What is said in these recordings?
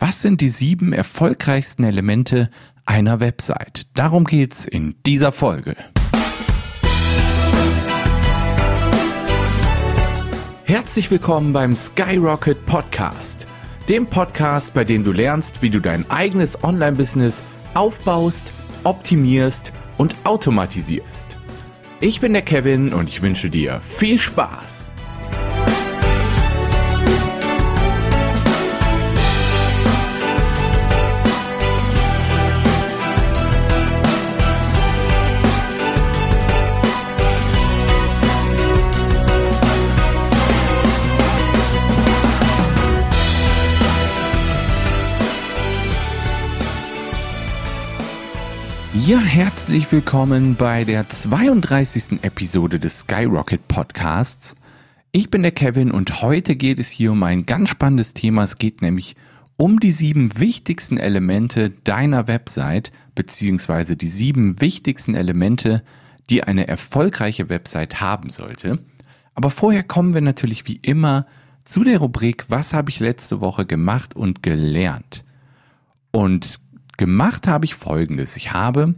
Was sind die sieben erfolgreichsten Elemente einer Website? Darum geht's in dieser Folge. Herzlich willkommen beim Skyrocket Podcast, dem Podcast, bei dem du lernst, wie du dein eigenes Online-Business aufbaust, optimierst und automatisierst. Ich bin der Kevin und ich wünsche dir viel Spaß. Ja, herzlich willkommen bei der 32. Episode des Skyrocket Podcasts. Ich bin der Kevin und heute geht es hier um ein ganz spannendes Thema. Es geht nämlich um die sieben wichtigsten Elemente deiner Website, beziehungsweise die sieben wichtigsten Elemente, die eine erfolgreiche Website haben sollte. Aber vorher kommen wir natürlich wie immer zu der Rubrik, was habe ich letzte Woche gemacht und gelernt? Und Gemacht habe ich folgendes. Ich habe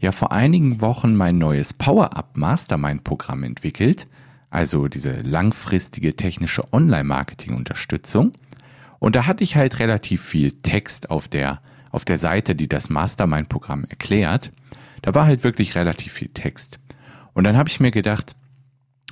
ja vor einigen Wochen mein neues Power-Up Mastermind Programm entwickelt, also diese langfristige technische Online-Marketing-Unterstützung. Und da hatte ich halt relativ viel Text auf der, auf der Seite, die das Mastermind-Programm erklärt. Da war halt wirklich relativ viel Text. Und dann habe ich mir gedacht,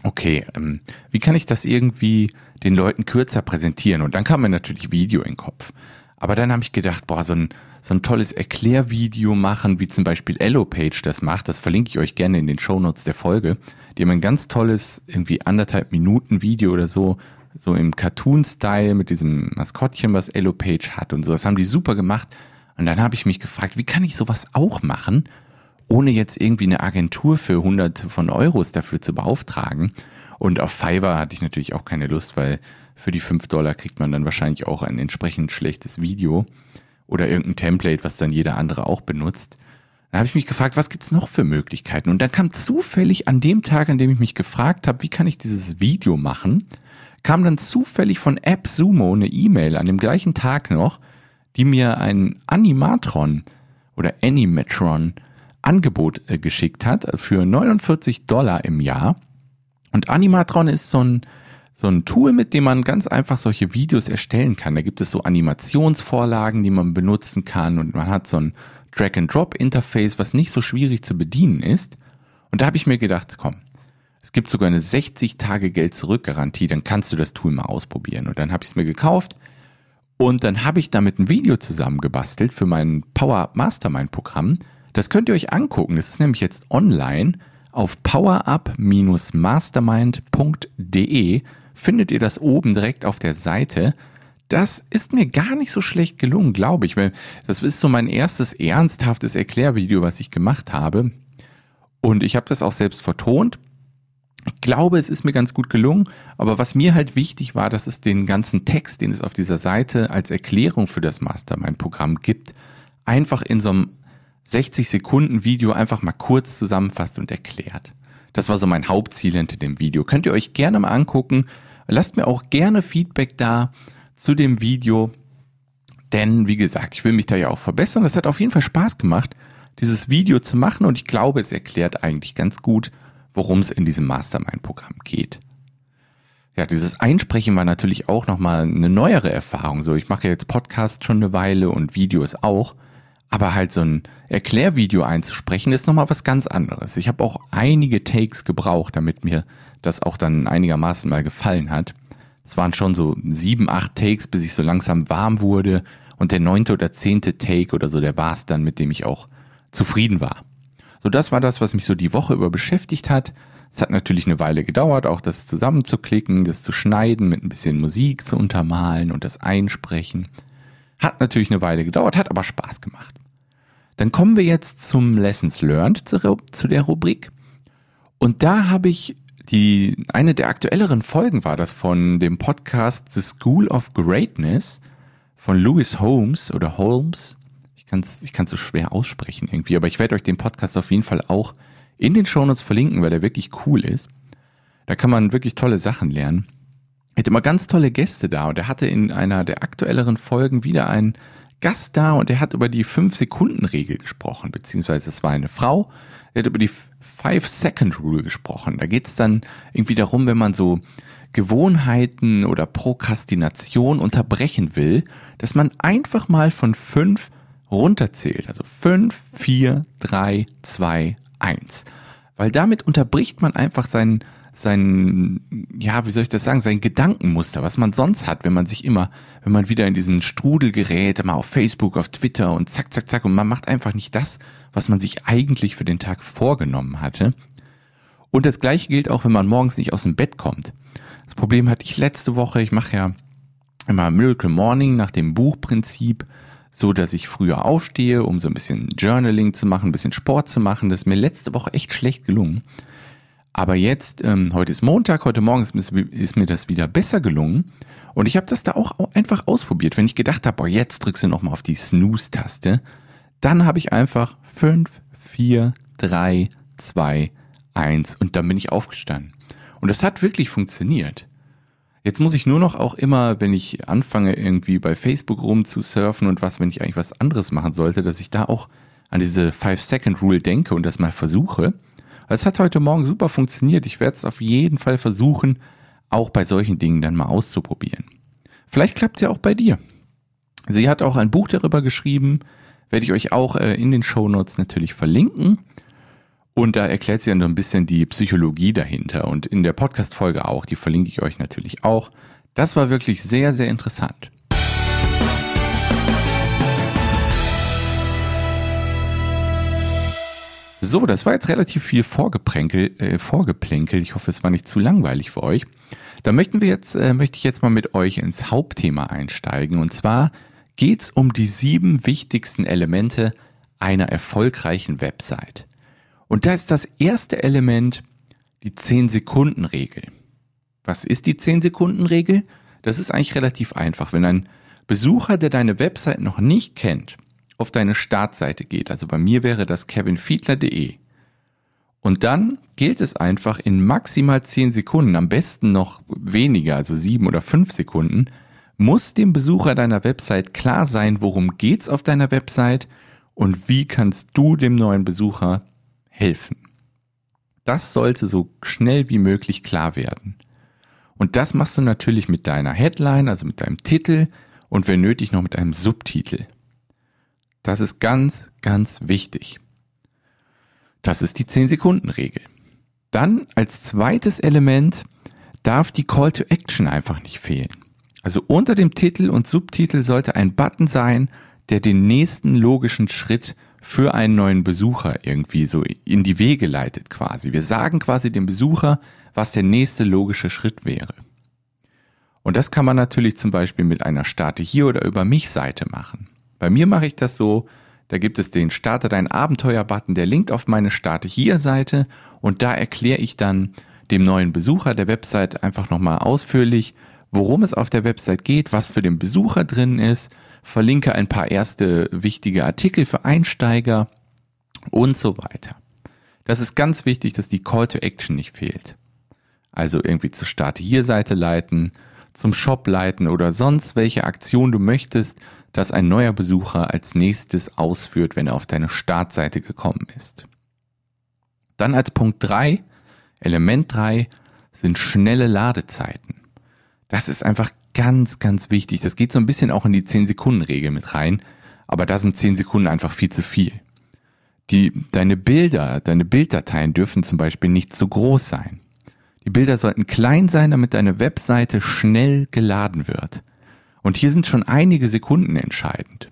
okay, ähm, wie kann ich das irgendwie den Leuten kürzer präsentieren? Und dann kam mir natürlich Video in den Kopf. Aber dann habe ich gedacht, boah, so ein, so ein tolles Erklärvideo machen, wie zum Beispiel Page das macht. Das verlinke ich euch gerne in den Shownotes der Folge. Die haben ein ganz tolles, irgendwie anderthalb Minuten Video oder so, so im Cartoon-Style mit diesem Maskottchen, was Page hat und so. Das haben die super gemacht. Und dann habe ich mich gefragt, wie kann ich sowas auch machen, ohne jetzt irgendwie eine Agentur für hunderte von Euros dafür zu beauftragen. Und auf Fiverr hatte ich natürlich auch keine Lust, weil für die 5 Dollar kriegt man dann wahrscheinlich auch ein entsprechend schlechtes Video oder irgendein Template, was dann jeder andere auch benutzt. Da habe ich mich gefragt, was gibt's noch für Möglichkeiten? Und dann kam zufällig an dem Tag, an dem ich mich gefragt habe, wie kann ich dieses Video machen, kam dann zufällig von AppSumo eine E-Mail an dem gleichen Tag noch, die mir ein Animatron oder Animatron Angebot äh, geschickt hat für 49 Dollar im Jahr. Und Animatron ist so ein so ein Tool, mit dem man ganz einfach solche Videos erstellen kann. Da gibt es so Animationsvorlagen, die man benutzen kann und man hat so ein Drag-and-Drop-Interface, was nicht so schwierig zu bedienen ist. Und da habe ich mir gedacht, komm, es gibt sogar eine 60 Tage Geld zurück Garantie, dann kannst du das Tool mal ausprobieren. Und dann habe ich es mir gekauft und dann habe ich damit ein Video zusammengebastelt für mein Power Mastermind Programm. Das könnt ihr euch angucken. Das ist nämlich jetzt online auf powerup-mastermind.de findet ihr das oben direkt auf der Seite. Das ist mir gar nicht so schlecht gelungen, glaube ich, weil das ist so mein erstes ernsthaftes Erklärvideo, was ich gemacht habe. Und ich habe das auch selbst vertont. Ich glaube, es ist mir ganz gut gelungen, aber was mir halt wichtig war, dass es den ganzen Text, den es auf dieser Seite als Erklärung für das Mastermind-Programm gibt, einfach in so einem 60 Sekunden Video einfach mal kurz zusammenfasst und erklärt. Das war so mein Hauptziel hinter dem Video. Könnt ihr euch gerne mal angucken. Lasst mir auch gerne Feedback da zu dem Video. Denn, wie gesagt, ich will mich da ja auch verbessern. Das hat auf jeden Fall Spaß gemacht, dieses Video zu machen. Und ich glaube, es erklärt eigentlich ganz gut, worum es in diesem Mastermind-Programm geht. Ja, dieses Einsprechen war natürlich auch nochmal eine neuere Erfahrung. So, ich mache jetzt Podcast schon eine Weile und Videos auch. Aber halt so ein Erklärvideo einzusprechen, ist nochmal was ganz anderes. Ich habe auch einige Takes gebraucht, damit mir das auch dann einigermaßen mal gefallen hat. Es waren schon so sieben, acht Takes, bis ich so langsam warm wurde. Und der neunte oder zehnte Take oder so, der war es dann, mit dem ich auch zufrieden war. So, das war das, was mich so die Woche über beschäftigt hat. Es hat natürlich eine Weile gedauert, auch das zusammenzuklicken, das zu schneiden, mit ein bisschen Musik zu untermalen und das Einsprechen. Hat natürlich eine Weile gedauert, hat aber Spaß gemacht. Dann kommen wir jetzt zum Lessons Learned zu, der Rubrik. Und da habe ich die, eine der aktuelleren Folgen war das von dem Podcast The School of Greatness von Lewis Holmes oder Holmes. Ich kann es ich kann's so schwer aussprechen irgendwie, aber ich werde euch den Podcast auf jeden Fall auch in den Shownotes verlinken, weil der wirklich cool ist. Da kann man wirklich tolle Sachen lernen. Er hat immer ganz tolle Gäste da und er hatte in einer der aktuelleren Folgen wieder einen Gast da und er hat über die 5-Sekunden-Regel gesprochen, beziehungsweise es war eine Frau, er hat über die 5-Second-Rule gesprochen. Da geht es dann irgendwie darum, wenn man so Gewohnheiten oder Prokrastination unterbrechen will, dass man einfach mal von 5 runterzählt. Also 5, 4, 3, 2, 1. Weil damit unterbricht man einfach seinen sein, ja, wie soll ich das sagen, sein Gedankenmuster, was man sonst hat, wenn man sich immer, wenn man wieder in diesen Strudel gerät, mal auf Facebook, auf Twitter und zack, zack, zack, und man macht einfach nicht das, was man sich eigentlich für den Tag vorgenommen hatte. Und das gleiche gilt auch, wenn man morgens nicht aus dem Bett kommt. Das Problem hatte ich letzte Woche, ich mache ja immer Miracle Morning nach dem Buchprinzip, so dass ich früher aufstehe, um so ein bisschen Journaling zu machen, ein bisschen Sport zu machen. Das ist mir letzte Woche echt schlecht gelungen. Aber jetzt, ähm, heute ist Montag, heute Morgen ist, ist mir das wieder besser gelungen. Und ich habe das da auch einfach ausprobiert. Wenn ich gedacht habe, boah, jetzt drückst du nochmal auf die Snooze-Taste, dann habe ich einfach 5, 4, 3, 2, 1 und dann bin ich aufgestanden. Und das hat wirklich funktioniert. Jetzt muss ich nur noch auch immer, wenn ich anfange, irgendwie bei Facebook rumzusurfen und was, wenn ich eigentlich was anderes machen sollte, dass ich da auch an diese 5-Second-Rule denke und das mal versuche. Es hat heute Morgen super funktioniert. Ich werde es auf jeden Fall versuchen, auch bei solchen Dingen dann mal auszuprobieren. Vielleicht klappt es ja auch bei dir. Sie hat auch ein Buch darüber geschrieben, werde ich euch auch äh, in den Show Notes natürlich verlinken. Und da erklärt sie dann so ein bisschen die Psychologie dahinter. Und in der Podcast-Folge auch, die verlinke ich euch natürlich auch. Das war wirklich sehr, sehr interessant. So, das war jetzt relativ viel Vorgeplänkel, äh, Vorgeplänkel. Ich hoffe, es war nicht zu langweilig für euch. Da möchten wir jetzt, äh, möchte ich jetzt mal mit euch ins Hauptthema einsteigen. Und zwar geht es um die sieben wichtigsten Elemente einer erfolgreichen Website. Und da ist das erste Element die 10-Sekunden-Regel. Was ist die 10-Sekunden-Regel? Das ist eigentlich relativ einfach. Wenn ein Besucher, der deine Website noch nicht kennt, auf deine Startseite geht, also bei mir wäre das kevinfiedler.de. Und dann gilt es einfach in maximal 10 Sekunden, am besten noch weniger, also 7 oder 5 Sekunden, muss dem Besucher deiner Website klar sein, worum geht's auf deiner Website und wie kannst du dem neuen Besucher helfen. Das sollte so schnell wie möglich klar werden. Und das machst du natürlich mit deiner Headline, also mit deinem Titel und wenn nötig noch mit einem Subtitel. Das ist ganz, ganz wichtig. Das ist die 10-Sekunden-Regel. Dann als zweites Element darf die Call to Action einfach nicht fehlen. Also unter dem Titel und Subtitel sollte ein Button sein, der den nächsten logischen Schritt für einen neuen Besucher irgendwie so in die Wege leitet quasi. Wir sagen quasi dem Besucher, was der nächste logische Schritt wäre. Und das kann man natürlich zum Beispiel mit einer Starte hier oder über mich Seite machen. Bei mir mache ich das so, da gibt es den Starte dein Abenteuer-Button, der linkt auf meine Starte hier Seite und da erkläre ich dann dem neuen Besucher der Website einfach nochmal ausführlich, worum es auf der Website geht, was für den Besucher drin ist, verlinke ein paar erste wichtige Artikel für Einsteiger und so weiter. Das ist ganz wichtig, dass die Call to Action nicht fehlt. Also irgendwie zur Starte hier Seite leiten, zum Shop leiten oder sonst welche Aktion du möchtest, dass ein neuer Besucher als nächstes ausführt, wenn er auf deine Startseite gekommen ist. Dann als Punkt 3, Element 3, sind schnelle Ladezeiten. Das ist einfach ganz, ganz wichtig. Das geht so ein bisschen auch in die 10-Sekunden-Regel mit rein, aber da sind 10 Sekunden einfach viel zu viel. Die, deine Bilder, deine Bilddateien dürfen zum Beispiel nicht zu groß sein. Die Bilder sollten klein sein, damit deine Webseite schnell geladen wird. Und hier sind schon einige Sekunden entscheidend.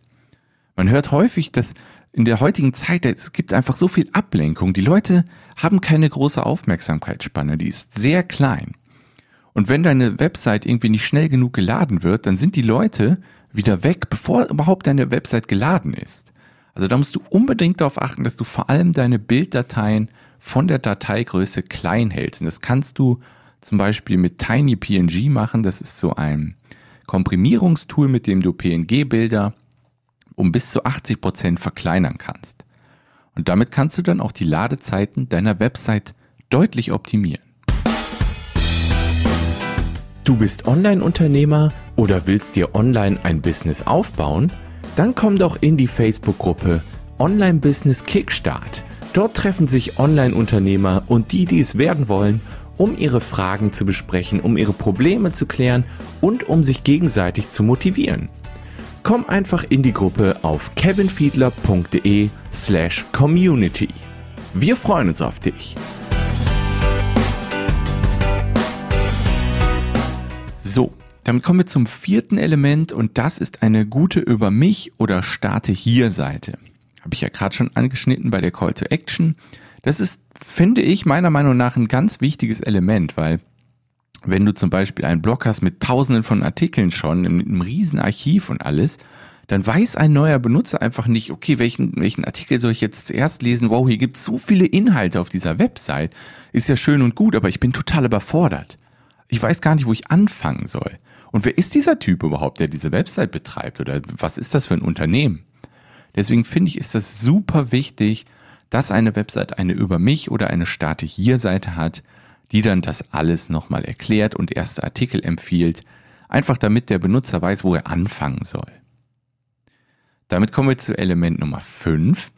Man hört häufig, dass in der heutigen Zeit, es gibt einfach so viel Ablenkung. Die Leute haben keine große Aufmerksamkeitsspanne, die ist sehr klein. Und wenn deine Website irgendwie nicht schnell genug geladen wird, dann sind die Leute wieder weg, bevor überhaupt deine Website geladen ist. Also da musst du unbedingt darauf achten, dass du vor allem deine Bilddateien von der Dateigröße klein hältst. Und das kannst du zum Beispiel mit TinyPNG machen. Das ist so ein Komprimierungstool, mit dem du PNG-Bilder um bis zu 80 Prozent verkleinern kannst. Und damit kannst du dann auch die Ladezeiten deiner Website deutlich optimieren. Du bist Online-Unternehmer oder willst dir online ein Business aufbauen? Dann komm doch in die Facebook-Gruppe Online Business Kickstart. Dort treffen sich Online-Unternehmer und die, die es werden wollen, um ihre Fragen zu besprechen, um ihre Probleme zu klären und um sich gegenseitig zu motivieren. Komm einfach in die Gruppe auf kevinfiedler.de slash community. Wir freuen uns auf dich. So, damit kommen wir zum vierten Element und das ist eine gute Über mich oder Starte hier Seite. Habe ich ja gerade schon angeschnitten bei der Call to Action. Das ist, finde ich, meiner Meinung nach ein ganz wichtiges Element, weil wenn du zum Beispiel einen Blog hast mit tausenden von Artikeln schon, mit einem riesen Archiv und alles, dann weiß ein neuer Benutzer einfach nicht, okay, welchen, welchen Artikel soll ich jetzt zuerst lesen? Wow, hier gibt es so viele Inhalte auf dieser Website. Ist ja schön und gut, aber ich bin total überfordert. Ich weiß gar nicht, wo ich anfangen soll. Und wer ist dieser Typ überhaupt, der diese Website betreibt? Oder was ist das für ein Unternehmen? Deswegen finde ich, ist das super wichtig, dass eine Website eine Über mich oder eine Starte hier Seite hat, die dann das alles nochmal erklärt und erste Artikel empfiehlt, einfach damit der Benutzer weiß, wo er anfangen soll. Damit kommen wir zu Element Nummer 5.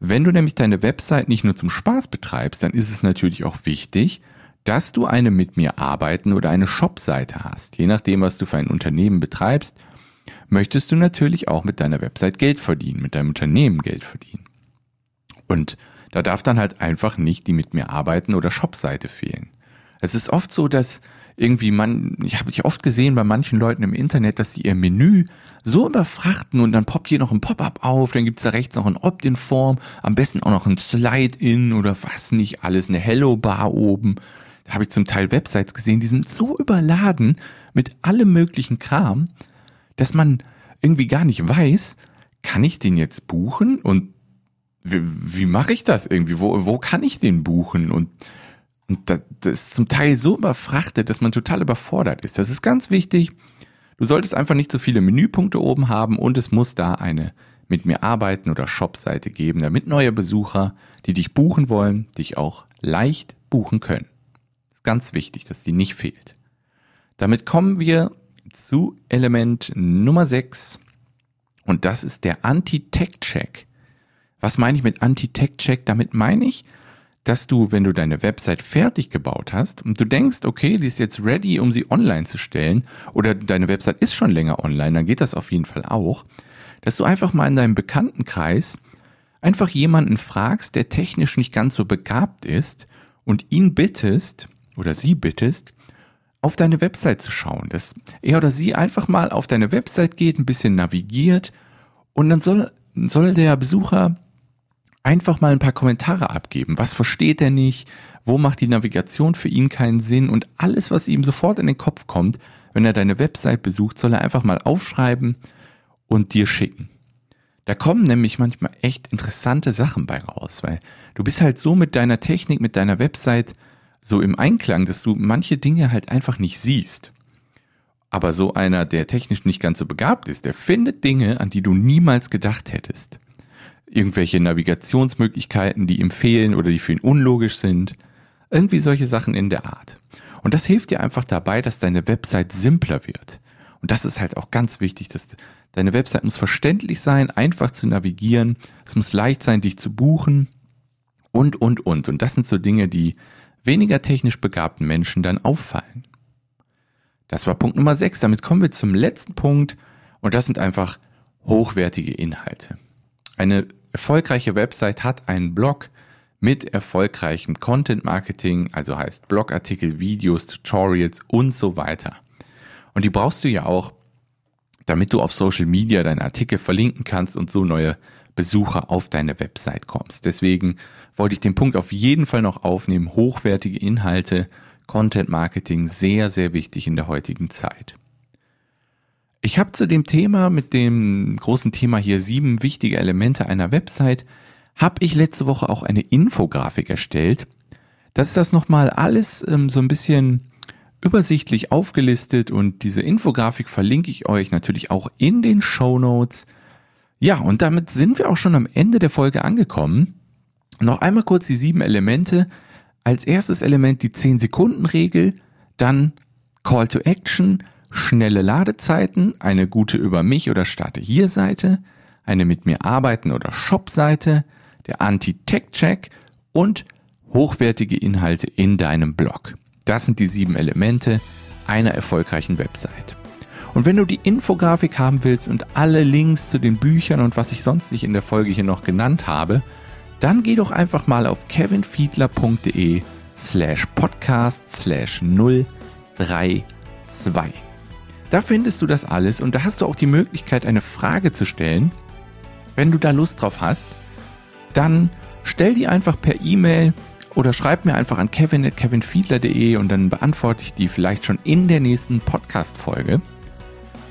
Wenn du nämlich deine Website nicht nur zum Spaß betreibst, dann ist es natürlich auch wichtig, dass du eine mit mir arbeiten oder eine Shop-Seite hast. Je nachdem, was du für ein Unternehmen betreibst, möchtest du natürlich auch mit deiner Website Geld verdienen, mit deinem Unternehmen Geld verdienen. Und da darf dann halt einfach nicht die mit mir arbeiten oder Shop-Seite fehlen. Es ist oft so, dass irgendwie man, ich habe ich oft gesehen bei manchen Leuten im Internet, dass sie ihr Menü so überfrachten und dann poppt hier noch ein Pop-up auf, dann gibt's da rechts noch ein Opt-in-Form, am besten auch noch ein Slide-in oder was nicht alles, eine Hello-Bar oben da habe ich zum Teil Websites gesehen, die sind so überladen mit allem möglichen Kram, dass man irgendwie gar nicht weiß, kann ich den jetzt buchen und wie, wie mache ich das irgendwie? Wo, wo kann ich den buchen? Und, und das, das ist zum Teil so überfrachtet, dass man total überfordert ist. Das ist ganz wichtig. Du solltest einfach nicht so viele Menüpunkte oben haben und es muss da eine mit mir arbeiten oder Shop-Seite geben, damit neue Besucher, die dich buchen wollen, dich auch leicht buchen können ganz wichtig, dass die nicht fehlt. Damit kommen wir zu Element Nummer 6 und das ist der Anti-Tech-Check. Was meine ich mit Anti-Tech-Check? Damit meine ich, dass du, wenn du deine Website fertig gebaut hast und du denkst, okay, die ist jetzt ready, um sie online zu stellen, oder deine Website ist schon länger online, dann geht das auf jeden Fall auch, dass du einfach mal in deinem Bekanntenkreis einfach jemanden fragst, der technisch nicht ganz so begabt ist und ihn bittest, oder sie bittest, auf deine Website zu schauen, dass er oder sie einfach mal auf deine Website geht, ein bisschen navigiert und dann soll, soll der Besucher einfach mal ein paar Kommentare abgeben. Was versteht er nicht? Wo macht die Navigation für ihn keinen Sinn? Und alles, was ihm sofort in den Kopf kommt, wenn er deine Website besucht, soll er einfach mal aufschreiben und dir schicken. Da kommen nämlich manchmal echt interessante Sachen bei raus, weil du bist halt so mit deiner Technik, mit deiner Website so im Einklang, dass du manche Dinge halt einfach nicht siehst. Aber so einer, der technisch nicht ganz so begabt ist, der findet Dinge, an die du niemals gedacht hättest. Irgendwelche Navigationsmöglichkeiten, die ihm fehlen oder die für ihn unlogisch sind. Irgendwie solche Sachen in der Art. Und das hilft dir einfach dabei, dass deine Website simpler wird. Und das ist halt auch ganz wichtig, dass deine Website muss verständlich sein, einfach zu navigieren. Es muss leicht sein, dich zu buchen und, und, und. Und das sind so Dinge, die weniger technisch begabten Menschen dann auffallen. Das war Punkt Nummer 6. Damit kommen wir zum letzten Punkt und das sind einfach hochwertige Inhalte. Eine erfolgreiche Website hat einen Blog mit erfolgreichem Content Marketing, also heißt Blogartikel, Videos, Tutorials und so weiter. Und die brauchst du ja auch, damit du auf Social Media deine Artikel verlinken kannst und so neue Besucher auf deine Website kommst. Deswegen wollte ich den Punkt auf jeden Fall noch aufnehmen. Hochwertige Inhalte, Content Marketing, sehr, sehr wichtig in der heutigen Zeit. Ich habe zu dem Thema, mit dem großen Thema hier sieben wichtige Elemente einer Website, habe ich letzte Woche auch eine Infografik erstellt. Das ist das nochmal alles ähm, so ein bisschen übersichtlich aufgelistet und diese Infografik verlinke ich euch natürlich auch in den Show Notes. Ja, und damit sind wir auch schon am Ende der Folge angekommen. Noch einmal kurz die sieben Elemente. Als erstes Element die 10-Sekunden-Regel, dann Call to Action, schnelle Ladezeiten, eine gute über mich oder starte hier Seite, eine mit mir arbeiten oder Shop Seite, der Anti-Tech-Check und hochwertige Inhalte in deinem Blog. Das sind die sieben Elemente einer erfolgreichen Website. Und wenn du die Infografik haben willst und alle Links zu den Büchern und was ich sonst nicht in der Folge hier noch genannt habe, dann geh doch einfach mal auf kevinfiedler.de slash podcast slash 032. Da findest du das alles und da hast du auch die Möglichkeit, eine Frage zu stellen. Wenn du da Lust drauf hast, dann stell die einfach per E-Mail oder schreib mir einfach an kevin.kevinfiedler.de und dann beantworte ich die vielleicht schon in der nächsten Podcast-Folge.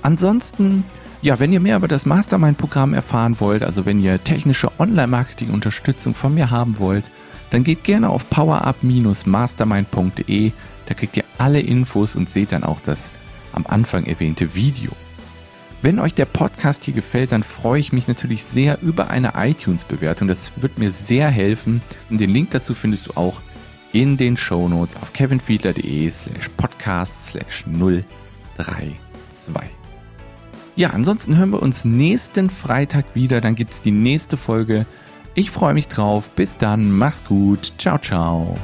Ansonsten, ja, wenn ihr mehr über das Mastermind-Programm erfahren wollt, also wenn ihr technische Online-Marketing-Unterstützung von mir haben wollt, dann geht gerne auf powerup-mastermind.de. Da kriegt ihr alle Infos und seht dann auch das am Anfang erwähnte Video. Wenn euch der Podcast hier gefällt, dann freue ich mich natürlich sehr über eine iTunes-Bewertung. Das wird mir sehr helfen. Und den Link dazu findest du auch in den Show Notes auf kevinfiedler.de slash podcast slash 032. Ja, ansonsten hören wir uns nächsten Freitag wieder. Dann gibt es die nächste Folge. Ich freue mich drauf. Bis dann. Mach's gut. Ciao, ciao.